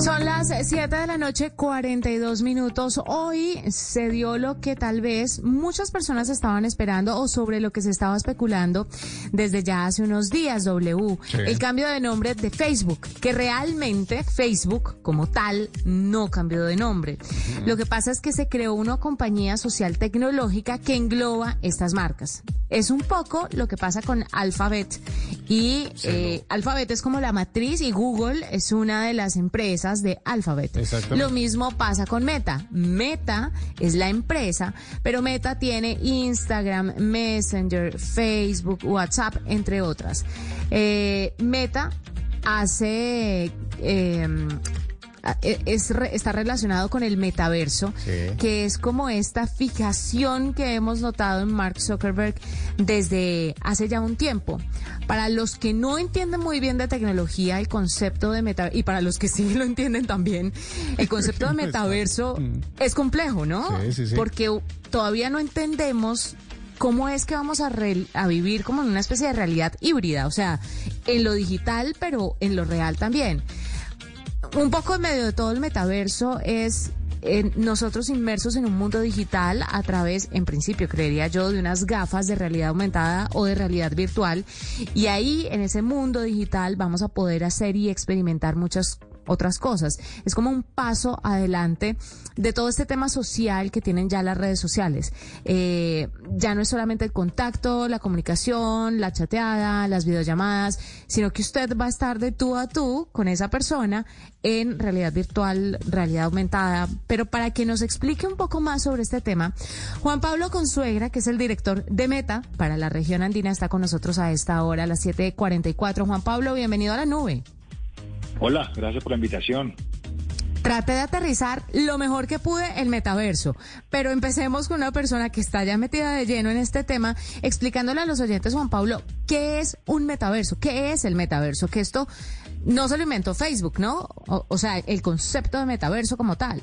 Son las 7 de la noche, 42 minutos. Hoy se dio lo que tal vez muchas personas estaban esperando o sobre lo que se estaba especulando desde ya hace unos días, W. El cambio de nombre de Facebook, que realmente Facebook como tal no cambió de nombre. Lo que pasa es que se creó una compañía social tecnológica que engloba estas marcas. Es un poco lo que pasa con Alphabet. Y eh, Alphabet es como la matriz y Google es una de las empresas de Alphabet. Lo mismo pasa con Meta. Meta es la empresa, pero Meta tiene Instagram, Messenger, Facebook, WhatsApp, entre otras. Eh, Meta hace... Eh, es, está relacionado con el metaverso, que es como esta fijación que hemos notado en Mark Zuckerberg desde hace ya un tiempo. Para los que no entienden muy bien de tecnología, el concepto de metaverso, y para los que sí lo entienden también, el concepto de metaverso mm. es complejo, ¿no? Porque todavía no entendemos cómo es que vamos a, a, vivir como en una especie de realidad híbrida, o sea, en lo digital, pero en lo real también un poco en medio de todo el metaverso es eh, nosotros inmersos en un mundo digital a través, en principio, creería yo, de unas gafas de realidad aumentada o de realidad virtual. Y ahí, en ese mundo digital, vamos a poder hacer y experimentar muchas otras cosas. Es como un paso adelante de todo este tema social que tienen ya las redes sociales. Eh, ya no es solamente el contacto, la comunicación, la chateada, las videollamadas, sino que usted va a estar de tú a tú con esa persona en realidad virtual, realidad aumentada. Pero para que nos explique un poco más sobre este tema, Juan Pablo Consuegra, que es el director de Meta para la región andina, está con nosotros a esta hora, a las 7.44. Juan Pablo, bienvenido a la nube. Hola, gracias por la invitación. Trate de aterrizar lo mejor que pude el metaverso, pero empecemos con una persona que está ya metida de lleno en este tema, explicándole a los oyentes, Juan Pablo, qué es un metaverso, qué es el metaverso, que esto no se lo inventó Facebook, ¿no? O, sea, el concepto de metaverso como tal.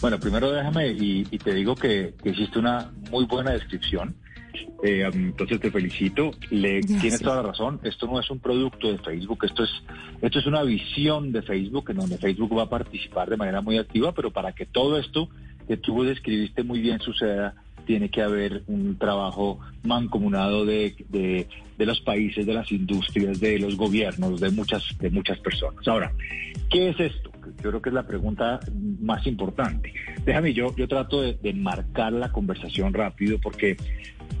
Bueno, primero déjame y, te digo que, que existe una muy buena descripción eh, entonces te felicito. Le, tienes toda la razón. Esto no es un producto de Facebook. Esto es, esto es una visión de Facebook en donde Facebook va a participar de manera muy activa, pero para que todo esto que tú describiste muy bien suceda, tiene que haber un trabajo mancomunado de, de, de, los países, de las industrias, de los gobiernos, de muchas, de muchas personas. Ahora, ¿qué es esto? Yo creo que es la pregunta más importante. Déjame, yo, yo trato de, de marcar la conversación rápido porque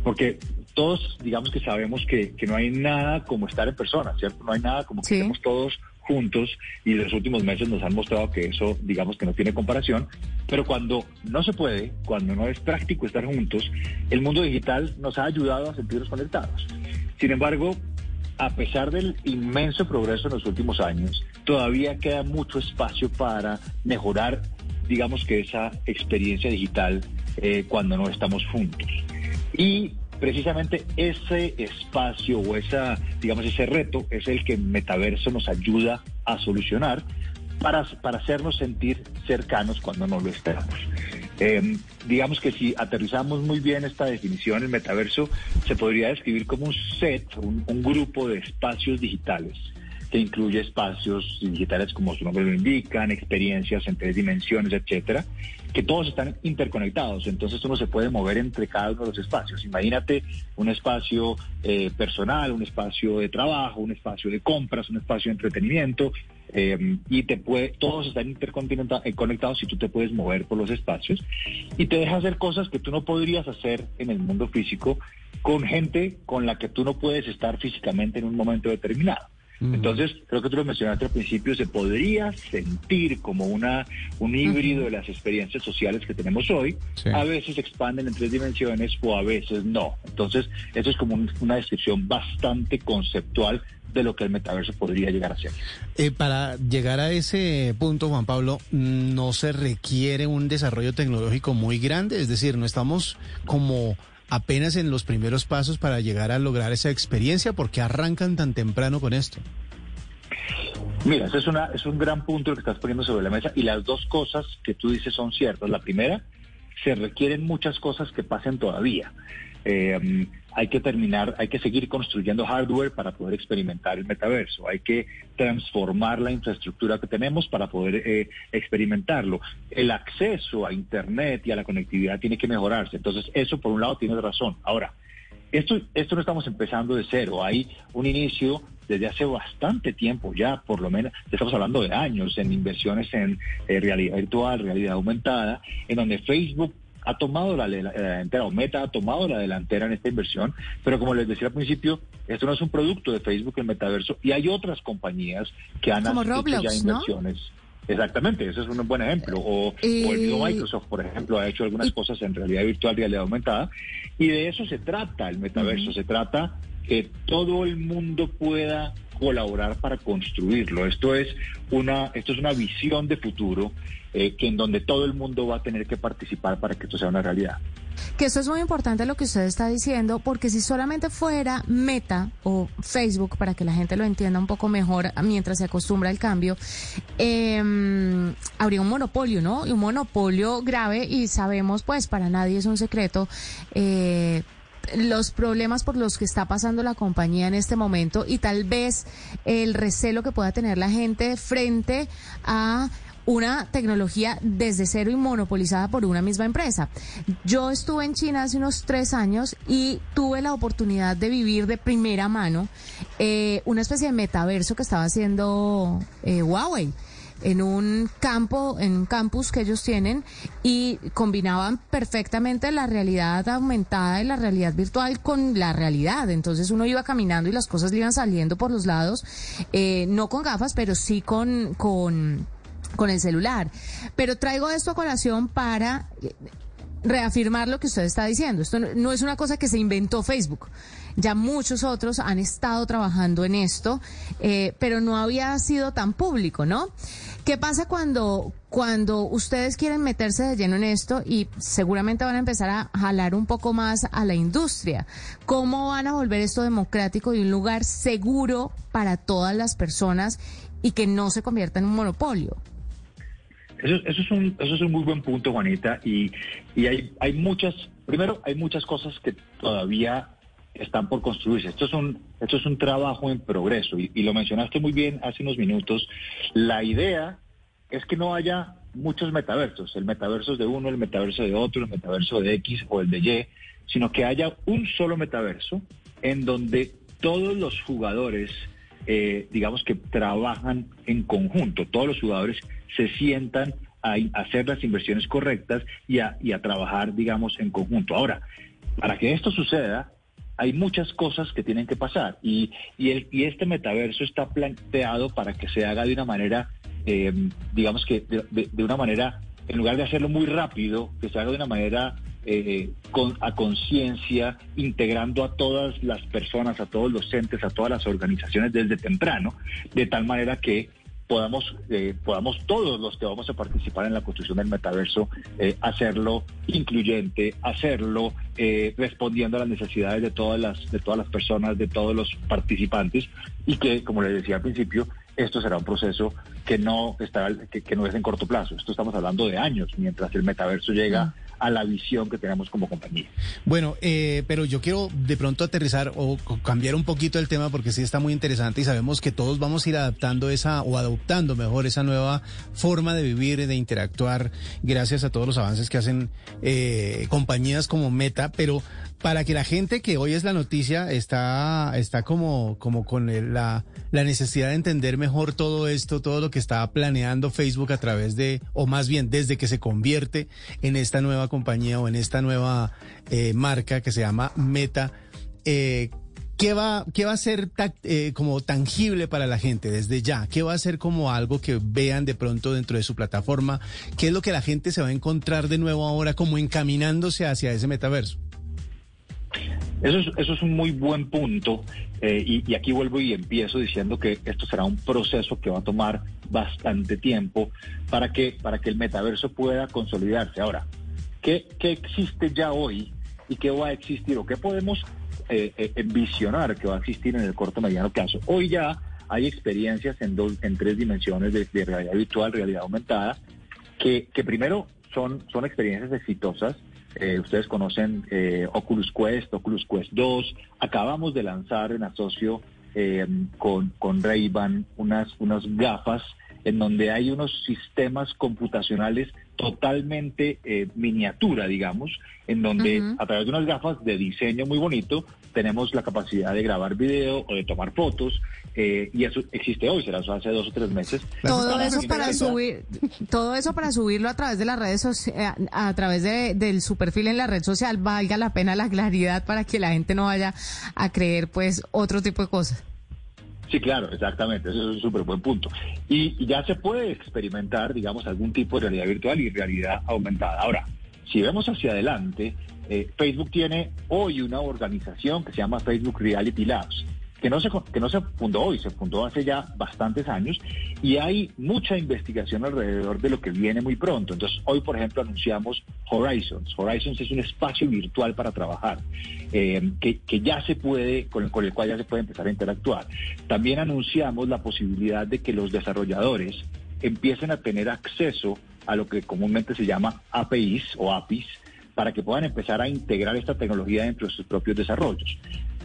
porque todos, digamos que sabemos que, que, no hay nada como estar en persona, ¿cierto? No hay nada como que estemos todos juntos y los últimos meses nos han mostrado que eso, digamos que no tiene comparación, pero cuando no se puede, cuando no es práctico estar juntos, el mundo digital nos ha ayudado a sentirnos conectados. Sin embargo, a pesar del inmenso progreso en los últimos años, todavía queda mucho espacio para mejorar, digamos que esa experiencia digital eh, cuando no estamos juntos. Y precisamente ese espacio o esa, digamos, ese reto es el que Metaverso nos ayuda a solucionar para, para hacernos sentir cercanos cuando no lo esperamos. Eh, digamos que si aterrizamos muy bien esta definición, el metaverso se podría describir como un set, un grupo de espacios digitales que incluye espacios digitales como su nombre lo indican, experiencias en tres dimensiones, etcétera, que todos están interconectados, entonces uno se puede mover entre cada uno de los espacios. Imagínate un espacio eh, personal, un espacio de trabajo, un espacio de compras, un espacio de entretenimiento, eh, y te puede, todos están interconectados y tú te puedes mover por los espacios y te deja hacer cosas que tú no podrías hacer en el mundo físico con gente con la que tú no puedes estar físicamente en un momento determinado. Entonces, creo que tú lo mencionaste al principio, se podría sentir como una un híbrido de las experiencias sociales que tenemos hoy. A veces se expanden en tres dimensiones o a veces no. Entonces, eso es como una descripción bastante conceptual de lo que el metaverso podría llegar a ser. Eh, para llegar a ese punto, Juan Pablo, no se requiere un desarrollo tecnológico muy grande, es decir, no estamos como apenas en los primeros pasos para llegar a lograr esa experiencia? ¿Por qué arrancan tan temprano con esto? Mira, ese es, una, es un gran punto que estás poniendo sobre la mesa y las dos cosas que tú dices son ciertas. La primera, se requieren muchas cosas que pasen todavía. Eh, hay que terminar, hay que seguir construyendo hardware para poder experimentar el metaverso, hay que transformar la infraestructura que tenemos para poder eh, experimentarlo. El acceso a Internet y a la conectividad tiene que mejorarse. Entonces, eso por un lado tiene razón. Ahora, esto, esto no estamos empezando de cero, hay un inicio desde hace bastante tiempo ya, por lo menos, estamos hablando de años en inversiones en eh, realidad virtual, realidad aumentada, en donde Facebook ha tomado la, delantera, o Meta ha tomado la delantera en esta inversión, pero como les decía al principio, esto no es un producto de Facebook, el metaverso, y hay otras compañías que han hecho ya inversiones. Exactamente, ese es un buen ejemplo. O, el mismo Microsoft, por ejemplo, ha hecho algunas cosas en realidad virtual, realidad aumentada, y de eso se trata el metaverso, se trata que todo el mundo pueda colaborar para construirlo. Esto es una, esto es una visión de futuro eh, que en donde todo el mundo va a tener que participar para que esto sea una realidad. Que eso es muy importante lo que usted está diciendo, porque si solamente fuera Meta o Facebook, para que la gente lo entienda un poco mejor mientras se acostumbra al cambio, eh, habría un monopolio, ¿no? Y un monopolio grave y sabemos, pues, para nadie es un secreto. Eh, los problemas por los que está pasando la compañía en este momento y tal vez el recelo que pueda tener la gente frente a una tecnología desde cero y monopolizada por una misma empresa. Yo estuve en China hace unos tres años y tuve la oportunidad de vivir de primera mano eh, una especie de metaverso que estaba haciendo eh, Huawei en un campo, en un campus que ellos tienen y combinaban perfectamente la realidad aumentada y la realidad virtual con la realidad. Entonces uno iba caminando y las cosas le iban saliendo por los lados, eh, no con gafas, pero sí con, con, con el celular. Pero traigo esto a colación para reafirmar lo que usted está diciendo. Esto no, es una cosa que se inventó Facebook. Ya muchos otros han estado trabajando en esto, eh, pero no había sido tan público, ¿no? ¿Qué pasa cuando, cuando ustedes quieren meterse de lleno en esto y seguramente van a empezar a jalar un poco más a la industria? ¿Cómo van a volver esto democrático y un lugar seguro para todas las personas y que no se convierta en un monopolio? Eso, eso, es un, eso es un muy buen punto, Juanita, y, y hay, hay muchas, primero hay muchas cosas que todavía están por construirse. Esto es un, esto es un trabajo en progreso y, lo mencionaste muy bien hace unos minutos. La idea es que no haya muchos metaversos, el metaverso de uno, el metaverso de otro, el metaverso de X o el de Y, sino que haya un solo metaverso en donde todos los jugadores, eh, digamos que trabajan en conjunto, todos los jugadores se sientan a, hacer las inversiones correctas y a, y a trabajar, digamos, en conjunto. Ahora, para que esto suceda, hay muchas cosas que tienen que pasar y, y, el, y este metaverso está planteado para que se haga de una manera, eh, digamos que de, una manera, en lugar de hacerlo muy rápido, que se haga de una manera eh, con, a conciencia, integrando a todas las personas, a todos los entes, a todas las organizaciones desde temprano, de tal manera que podamos, eh, podamos todos los que vamos a participar en la construcción del metaverso eh, hacerlo incluyente, hacerlo eh, respondiendo a las necesidades de todas las, de todas las personas, de todos los participantes y que, como les decía al principio, esto será un proceso que no, está, que, que no es en corto plazo. Esto estamos hablando de años, mientras el metaverso llega a la visión que tenemos como compañía. Bueno, eh, pero yo quiero de pronto aterrizar o cambiar un poquito el tema porque sí está muy interesante y sabemos que todos vamos a ir adaptando esa o adoptando mejor esa nueva forma de vivir, de interactuar, gracias a todos los avances que hacen eh, compañías como Meta, pero para que la gente que hoy es la noticia está, está como, como con la, la necesidad de entender mejor todo esto, todo lo que está planeando Facebook a través de, o más bien desde que se convierte en esta nueva compañía o en esta nueva eh, marca que se llama Meta. Eh, ¿Qué va, ¿Qué va a ser eh, como tangible para la gente desde ya? ¿Qué va a ser como algo que vean de pronto dentro de su plataforma? ¿Qué es lo que la gente se va a encontrar de nuevo ahora como encaminándose hacia ese metaverso? Eso es, eso es un muy buen punto eh, y, aquí vuelvo y empiezo diciendo que esto será un proceso que va a tomar bastante tiempo para que, para que el metaverso pueda consolidarse. Ahora, ¿qué, qué existe ya hoy y qué va a existir o qué podemos eh, eh, visionar que va a existir en el corto mediano plazo? Hoy ya hay experiencias en, dos, en tres dimensiones de, realidad virtual, realidad aumentada, que, que primero son, son experiencias exitosas Eh, ustedes conocen eh, Oculus Quest, Oculus Quest 2. Acabamos de lanzar en asocio eh, con, con Ray-Ban unas, unas gafas en donde hay unos sistemas computacionales totalmente eh, miniatura, digamos, en donde a través de unas gafas de diseño muy bonito tenemos la capacidad de grabar video o de tomar fotos eh, y eso existe hoy, será hace dos o tres meses. Todo eso para subir, todo eso para subirlo a través de las redes sociales, a, través de, del su perfil en la red social, valga la pena la claridad para que la gente no vaya a creer pues otro tipo de cosas. Sí, claro, exactamente, eso es un súper buen punto. Y, ya se puede experimentar, digamos, algún tipo de realidad virtual y realidad aumentada. Ahora, si vemos hacia adelante, eh, Facebook tiene hoy una organización que se llama Facebook Reality Labs que no, se, que no se fundó hoy, se fundó hace ya bastantes años y hay mucha investigación alrededor de lo que viene muy pronto. Entonces, hoy, por ejemplo, anunciamos Horizons. Horizons es un espacio virtual para trabajar eh, que, que, ya se puede, con con el cual ya se puede empezar a interactuar. También anunciamos la posibilidad de que los desarrolladores empiecen a tener acceso a lo que comúnmente se llama APIs o APIs, para que puedan empezar a integrar esta tecnología dentro de sus propios desarrollos.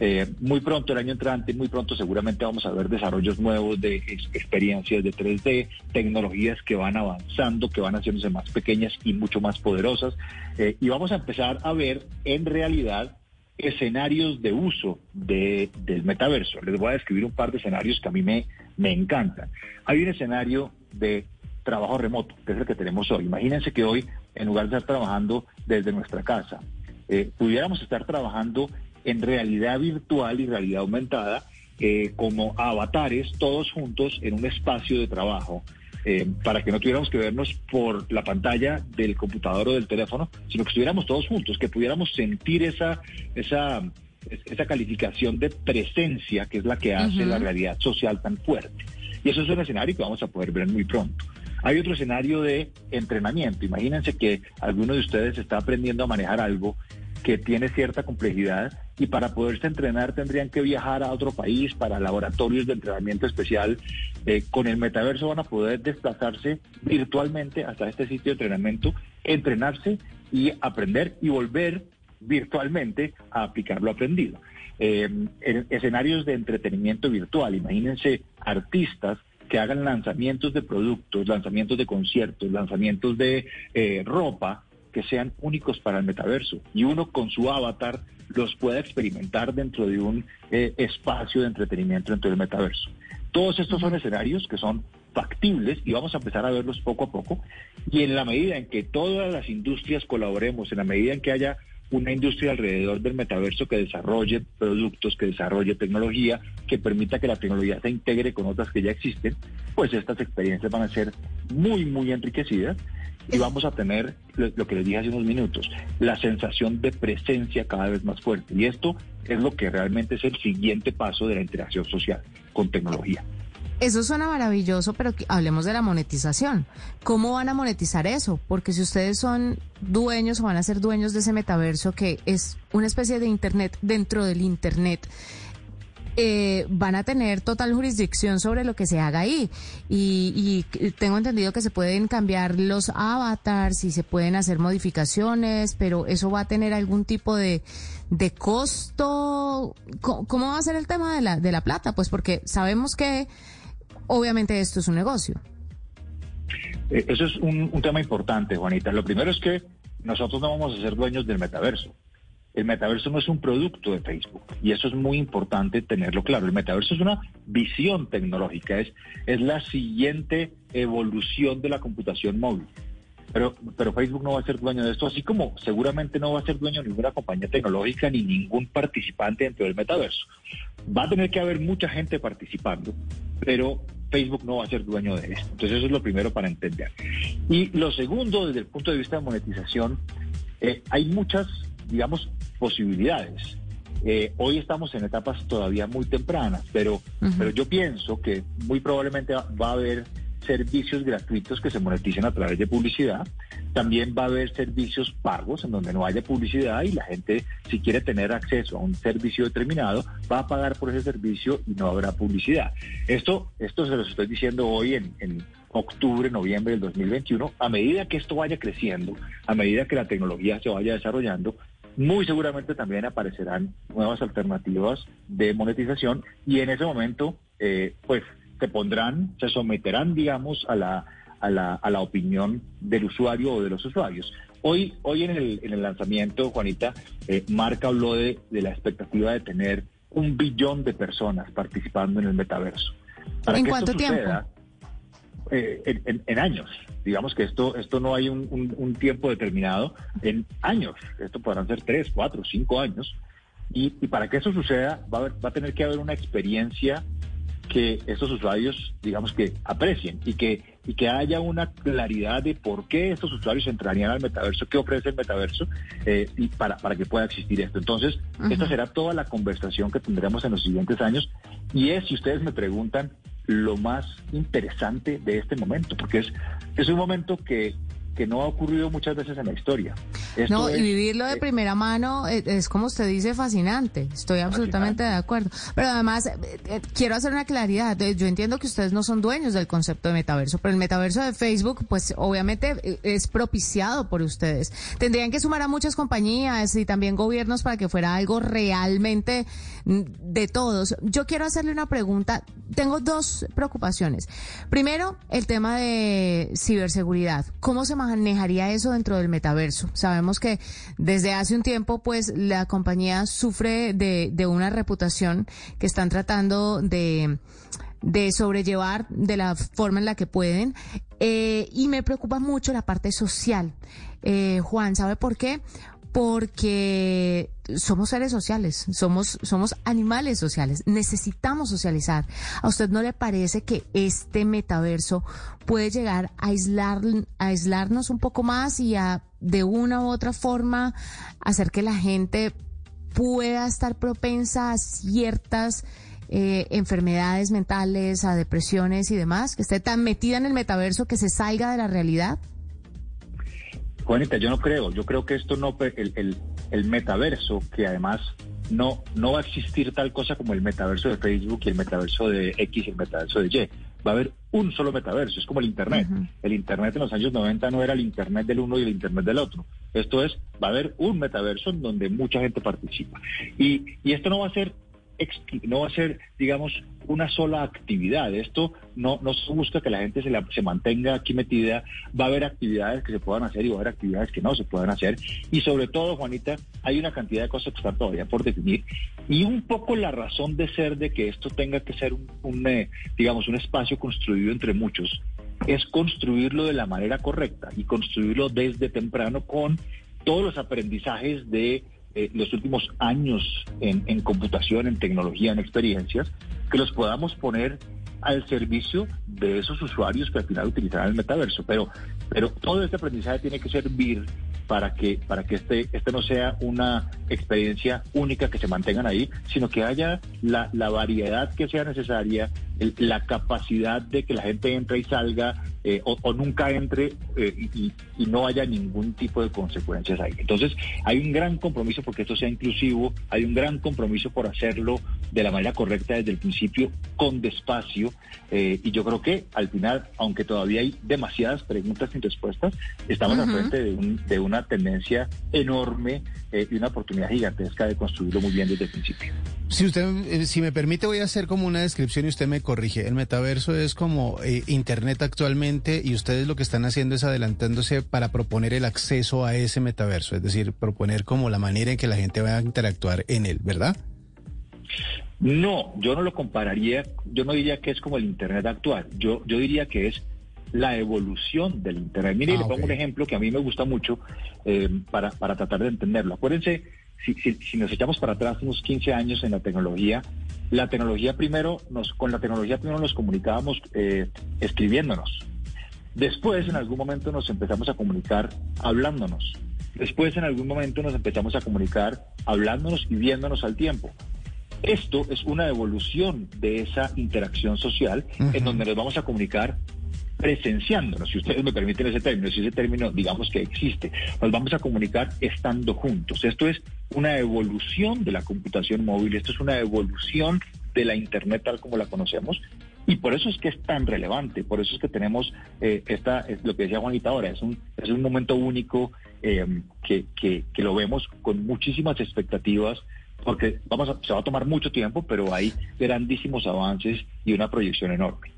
Eh, muy pronto, el año entrante, muy pronto seguramente vamos a ver desarrollos nuevos de experiencias de 3D, tecnologías que van avanzando, que van haciéndose más pequeñas y mucho más poderosas. Eh, y vamos a empezar a ver en realidad escenarios de uso de, del metaverso. Les voy a describir un par de escenarios que a mí me, me encantan. Hay un escenario de trabajo remoto, que es el que tenemos hoy. Imagínense que hoy, en lugar de estar trabajando desde nuestra casa, eh, pudiéramos estar trabajando en realidad virtual y realidad aumentada eh, como avatares todos juntos en un espacio de trabajo. Eh, para que no tuviéramos que vernos por la pantalla del computador o del teléfono, sino que estuviéramos todos juntos, que pudiéramos sentir esa, esa, esa calificación de presencia que es la que hace la realidad social tan fuerte. Y eso es un escenario que vamos a poder ver muy pronto. Hay otro escenario de entrenamiento. Imagínense que alguno de ustedes está aprendiendo a manejar algo que tiene cierta complejidad y para poderse entrenar tendrían que viajar a otro país para laboratorios de entrenamiento especial. Eh, con el metaverso van a poder desplazarse virtualmente hasta este sitio de entrenamiento, entrenarse y aprender y volver virtualmente a aplicar lo aprendido. Eh, en escenarios de entretenimiento virtual, imagínense artistas que hagan lanzamientos de productos, lanzamientos de conciertos, lanzamientos de eh, ropa que sean únicos para el metaverso. Y uno con su avatar los pueda experimentar dentro de un eh, espacio de entretenimiento dentro del metaverso. Todos estos son escenarios que son factibles y vamos a empezar a verlos poco a poco. Y en la medida en que todas las industrias colaboremos, en la medida en que haya una industria alrededor del metaverso que desarrolle productos, que desarrolle tecnología, que permita que la tecnología se integre con otras que ya existen, pues estas experiencias van a ser muy, muy enriquecidas y vamos a tener lo que les dije hace unos minutos, la sensación de presencia cada vez más fuerte. Y esto es lo que realmente es el siguiente paso de la interacción social con tecnología. Eso suena maravilloso, pero hablemos de la monetización. ¿Cómo van a monetizar eso? Porque si ustedes son dueños o van a ser dueños de ese metaverso que es una especie de Internet dentro del Internet, eh, van a tener total jurisdicción sobre lo que se haga ahí. Y, tengo entendido que se pueden cambiar los avatars y se pueden hacer modificaciones, pero eso va a tener algún tipo de, de costo. ¿Cómo, va a ser el tema de la, de la plata? Pues porque sabemos que obviamente esto es un negocio. Eh, eso es un, tema importante, Juanita. Lo primero es que nosotros no vamos a ser dueños del metaverso. El metaverso no es un producto de Facebook y eso es muy importante tenerlo claro. El metaverso es una visión tecnológica, es, es la siguiente evolución de la computación móvil. Pero, pero Facebook no va a ser dueño de esto, así como seguramente no va a ser dueño de ninguna compañía tecnológica ni ningún participante dentro del metaverso. Va a tener que haber mucha gente participando, pero Facebook no va a ser dueño de esto. Entonces eso es lo primero para entender. Y lo segundo, desde el punto de vista de monetización, eh, hay muchas, digamos, posibilidades. Eh, hoy estamos en etapas todavía muy tempranas, pero, pero yo pienso que muy probablemente va a haber servicios gratuitos que se moneticen a través de publicidad. También va a haber servicios pagos en donde no haya publicidad y la gente, si quiere tener acceso a un servicio determinado, va a pagar por ese servicio y no habrá publicidad. Esto, esto se los estoy diciendo hoy en, en octubre, noviembre del 2021. A medida que esto vaya creciendo, a medida que la tecnología se vaya desarrollando, muy seguramente también aparecerán nuevas alternativas de monetización y en ese momento, eh, pues se pondrán, se someterán, digamos, a la, a la, a la opinión del usuario o de los usuarios. Hoy, hoy en, el, en el lanzamiento, Juanita, eh, Marca habló de, de la expectativa de tener un billón de personas participando en el metaverso. Para ¿En cuánto tiempo? Eh, en, en, años. Digamos que esto, esto no hay un, un, un, tiempo determinado, en años. Esto podrán ser tres, cuatro, cinco años. Y, y para que eso suceda, va a, haber, va a tener que haber una experiencia que estos usuarios, digamos que aprecien y que, y que haya una claridad de por qué estos usuarios entrarían al metaverso, qué ofrece el metaverso eh, y para, para que pueda existir esto. Entonces, uh -huh. esta será toda la conversación que tendremos en los siguientes años y es, si ustedes me preguntan, lo más interesante de este momento, porque es, es un momento que que no ha ocurrido muchas veces en la historia. Esto no, es, y vivirlo de eh, primera mano es, es, como usted dice, fascinante. Estoy absolutamente fascinante. de acuerdo. Pero además, eh, eh, quiero hacer una claridad. Yo entiendo que ustedes no son dueños del concepto de metaverso, pero el metaverso de Facebook, pues obviamente eh, es propiciado por ustedes. Tendrían que sumar a muchas compañías y también gobiernos para que fuera algo realmente de todos. Yo quiero hacerle una pregunta. Tengo dos preocupaciones. Primero, el tema de ciberseguridad. ¿Cómo se manejaría eso dentro del metaverso? Sabemos que desde hace un tiempo, pues la compañía sufre de, de una reputación que están tratando de de sobrellevar de la forma en la que pueden. Eh, y me preocupa mucho la parte social. Eh, Juan, ¿sabe por qué? Porque somos seres sociales, somos, somos animales sociales, necesitamos socializar. ¿A usted no le parece que este metaverso puede llegar a, aislar, a aislarnos un poco más y a de una u otra forma hacer que la gente pueda estar propensa a ciertas eh, enfermedades mentales, a depresiones y demás, que esté tan metida en el metaverso que se salga de la realidad? Juanita, yo no creo. Yo creo que esto no, el, el, el, metaverso, que además no, no va a existir tal cosa como el metaverso de Facebook y el metaverso de X y el metaverso de Y. Va a haber un solo metaverso, es como el Internet. Uh -huh. El Internet en los años 90 no era el Internet del uno y el Internet del otro. Esto es, va a haber un metaverso en donde mucha gente participa. Y, y esto no va a ser no va a ser, digamos, una sola actividad. Esto no, no se busca que la gente se, la, se mantenga aquí metida. Va a haber actividades que se puedan hacer y va a haber actividades que no se puedan hacer. Y sobre todo, Juanita, hay una cantidad de cosas que están todavía por definir. Y un poco la razón de ser de que esto tenga que ser un, un eh, digamos, un espacio construido entre muchos es construirlo de la manera correcta y construirlo desde temprano con todos los aprendizajes de eh, los últimos años en, computación, en tecnología, en experiencias, que los podamos poner al servicio de esos usuarios que al final utilizarán el metaverso. Pero, pero todo este aprendizaje tiene que servir para que, para que este, este no sea una experiencia única que se mantengan ahí, sino que haya la variedad que sea necesaria, el, la capacidad de que la gente entre y salga eh, o, o, nunca entre eh, y, y, no haya ningún tipo de consecuencias ahí. Entonces, hay un gran compromiso porque esto sea inclusivo, hay un gran compromiso por hacerlo de la manera correcta desde el principio, con despacio, eh, y yo creo que al final, aunque todavía hay demasiadas preguntas sin respuestas, estamos uh -huh. al frente de, un, de, una tendencia enorme eh, y una oportunidad gigantesca de construirlo muy bien desde el principio. Si usted, eh, si me permite, voy a hacer como una descripción y usted me corrige. El metaverso es como eh, Internet actualmente y ustedes lo que están haciendo es adelantándose para proponer el acceso a ese metaverso, es decir, proponer como la manera en que la gente va a interactuar en él, ¿verdad? No, yo no lo compararía, yo no diría que es como el Internet actual, yo, yo diría que es la evolución del Internet. Mire, ah, le pongo okay. un ejemplo que a mí me gusta mucho eh, para, para tratar de entenderlo. Acuérdense, si, si, si, nos echamos para atrás unos 15 años en la tecnología, la tecnología primero, nos, con la tecnología primero nos comunicábamos eh, escribiéndonos. Después, en algún momento, nos empezamos a comunicar hablándonos. Después, en algún momento, nos empezamos a comunicar hablándonos y viéndonos al tiempo. Esto es una evolución de esa interacción social uh -huh. en donde nos vamos a comunicar presenciándonos, si ustedes me permiten ese término, si ese término digamos que existe, nos vamos a comunicar estando juntos. Esto es una evolución de la computación móvil, esto es una evolución de la Internet tal como la conocemos. Y por eso es que es tan relevante, por eso es que tenemos eh, esta, lo que decía Juanita ahora, es un, es un momento único eh, que, que, que lo vemos con muchísimas expectativas, porque vamos a, se va a tomar mucho tiempo, pero hay grandísimos avances y una proyección enorme.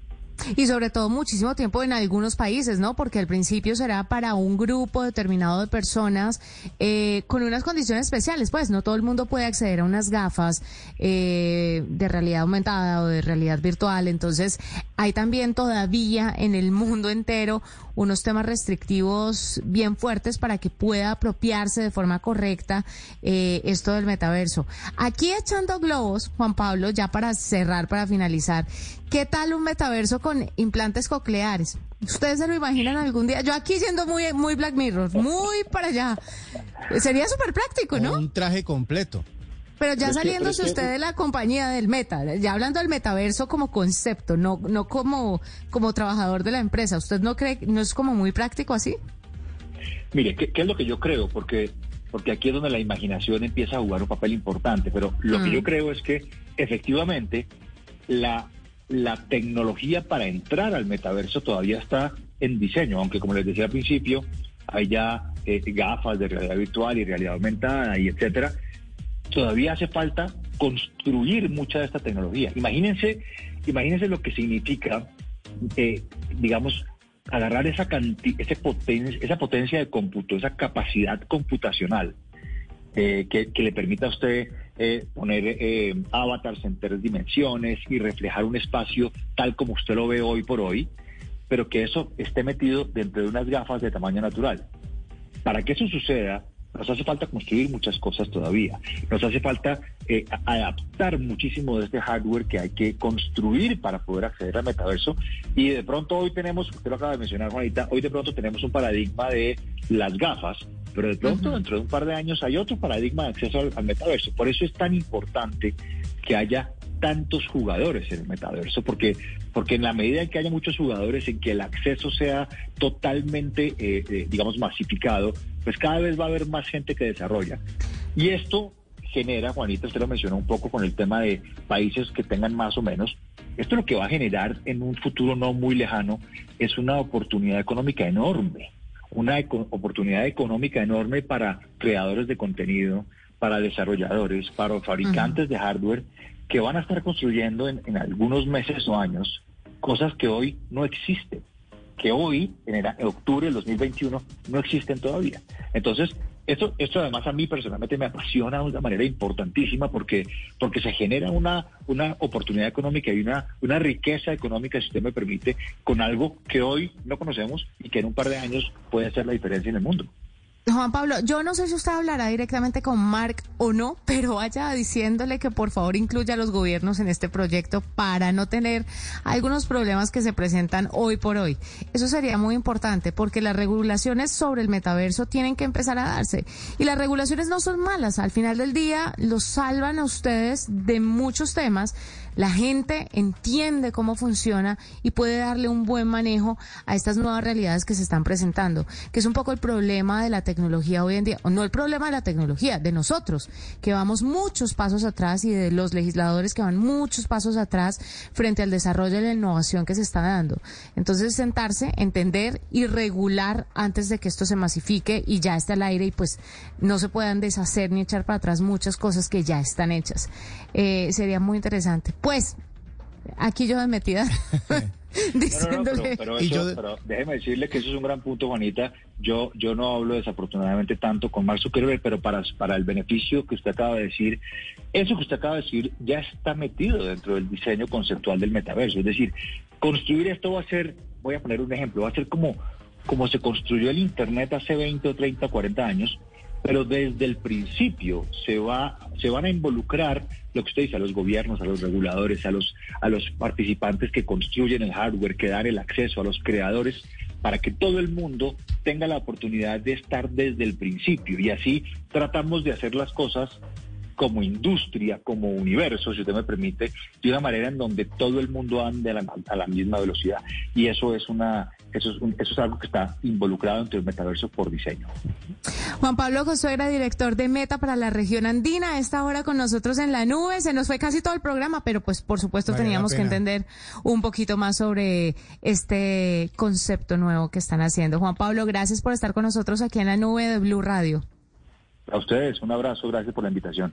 Y sobre todo muchísimo tiempo en algunos países, ¿no? Porque al principio será para un grupo determinado de personas eh, con unas condiciones especiales. Pues no todo el mundo puede acceder a unas gafas eh, de realidad aumentada o de realidad virtual. Entonces hay también todavía en el mundo entero unos temas restrictivos bien fuertes para que pueda apropiarse de forma correcta eh, esto del metaverso. Aquí echando globos, Juan Pablo, ya para cerrar, para finalizar, ¿qué tal un metaverso con implantes cocleares? ¿Ustedes se lo imaginan algún día? Yo aquí siendo muy, muy Black Mirror, muy para allá. Sería súper práctico, ¿no? Un traje completo. Pero ya saliéndose usted de la compañía del meta, ya hablando del metaverso como concepto, no, no como, como trabajador de la empresa, ¿usted no cree, no es como muy práctico así? Mire, ¿qué, es lo que yo creo? Porque, porque aquí es donde la imaginación empieza a jugar un papel importante, pero lo que yo mm. creo es que efectivamente la, la tecnología para entrar al metaverso todavía está en diseño, aunque como les decía al principio, hay ya eh, gafas de realidad virtual y realidad aumentada y etcétera, todavía hace falta construir mucha de esta tecnología. Imagínense, imagínense lo que significa, eh, digamos, agarrar esa, ese esa potencia de cómputo, esa capacidad computacional eh, que, le permita a usted eh, poner avatars en tres dimensiones y reflejar un espacio tal como usted lo ve hoy por hoy, pero que eso esté metido dentro de unas gafas de tamaño natural. Para que eso suceda, nos hace falta construir muchas cosas todavía. Nos hace falta eh, adaptar muchísimo de este hardware que hay que construir para poder acceder al metaverso. Y de pronto hoy tenemos, usted lo acaba de mencionar, Juanita, hoy de pronto tenemos un paradigma de las gafas, pero de pronto dentro de un par de años hay otro paradigma de acceso al metaverso. Por eso es tan importante que haya tantos jugadores en el metaverso, porque, porque en la medida en que haya muchos jugadores, en que el acceso sea totalmente, eh, eh, digamos, masificado, pues cada vez va a haber más gente que desarrolla. Y esto genera, Juanita, usted lo mencionó un poco con el tema de países que tengan más o menos, esto lo que va a generar en un futuro no muy lejano es una oportunidad económica enorme, una oportunidad económica enorme para creadores de contenido, para desarrolladores, para fabricantes de hardware que van a estar construyendo en, algunos meses o años cosas que hoy no existen, que hoy, en, octubre del 2021, no existen todavía. Entonces, esto, esto además a mí personalmente me apasiona de una manera importantísima porque, porque se genera una, una oportunidad económica y una, una riqueza económica, si usted me permite, con algo que hoy no conocemos y que en un par de años puede hacer la diferencia en el mundo. Juan Pablo, yo no sé si usted hablará directamente con Mark o no, pero vaya diciéndole que por favor incluya a los gobiernos en este proyecto para no tener algunos problemas que se presentan hoy por hoy. Eso sería muy importante porque las regulaciones sobre el metaverso tienen que empezar a darse. Y las regulaciones no son malas. Al final del día los salvan a ustedes de muchos temas la gente entiende cómo funciona y puede darle un buen manejo a estas nuevas realidades que se están presentando, que es un poco el problema de la tecnología hoy en día, o no el problema de la tecnología, de nosotros, que vamos muchos pasos atrás y de los legisladores que van muchos pasos atrás frente al desarrollo y la innovación que se está dando. Entonces, sentarse, entender y regular antes de que esto se masifique y ya esté al aire y pues no se puedan deshacer ni echar para atrás muchas cosas que ya están hechas. Eh, sería muy interesante. Pues, aquí yo me metida. Diciéndole. pero, déjeme decirle que eso es un gran punto, Juanita. Yo, yo no hablo desafortunadamente tanto con Mark Zuckerberg, pero para, para el beneficio que usted acaba de decir, eso que usted acaba de decir ya está metido dentro del diseño conceptual del metaverso. Es decir, construir esto va a ser, voy a poner un ejemplo, va a ser como, como se construyó el Internet hace 20 o 30 o 40 años, pero desde el principio se va se van a involucrar lo que usted dice a los gobiernos, a los reguladores, a los a los participantes que construyen el hardware, que dan el acceso a los creadores para que todo el mundo tenga la oportunidad de estar desde el principio. Y así tratamos de hacer las cosas como industria, como universo, si usted me permite, de una manera en donde todo el mundo ande a la, a la misma velocidad. Y eso es una eso es, eso es algo que está involucrado entre el metaverso por diseño. Juan Pablo Josué director de Meta para la región andina, está ahora con nosotros en la nube. Se nos fue casi todo el programa, pero pues por supuesto teníamos que entender un poquito más sobre este concepto nuevo que están haciendo. Juan Pablo, gracias por estar con nosotros aquí en la nube de Blue Radio. A ustedes, un abrazo, gracias por la invitación.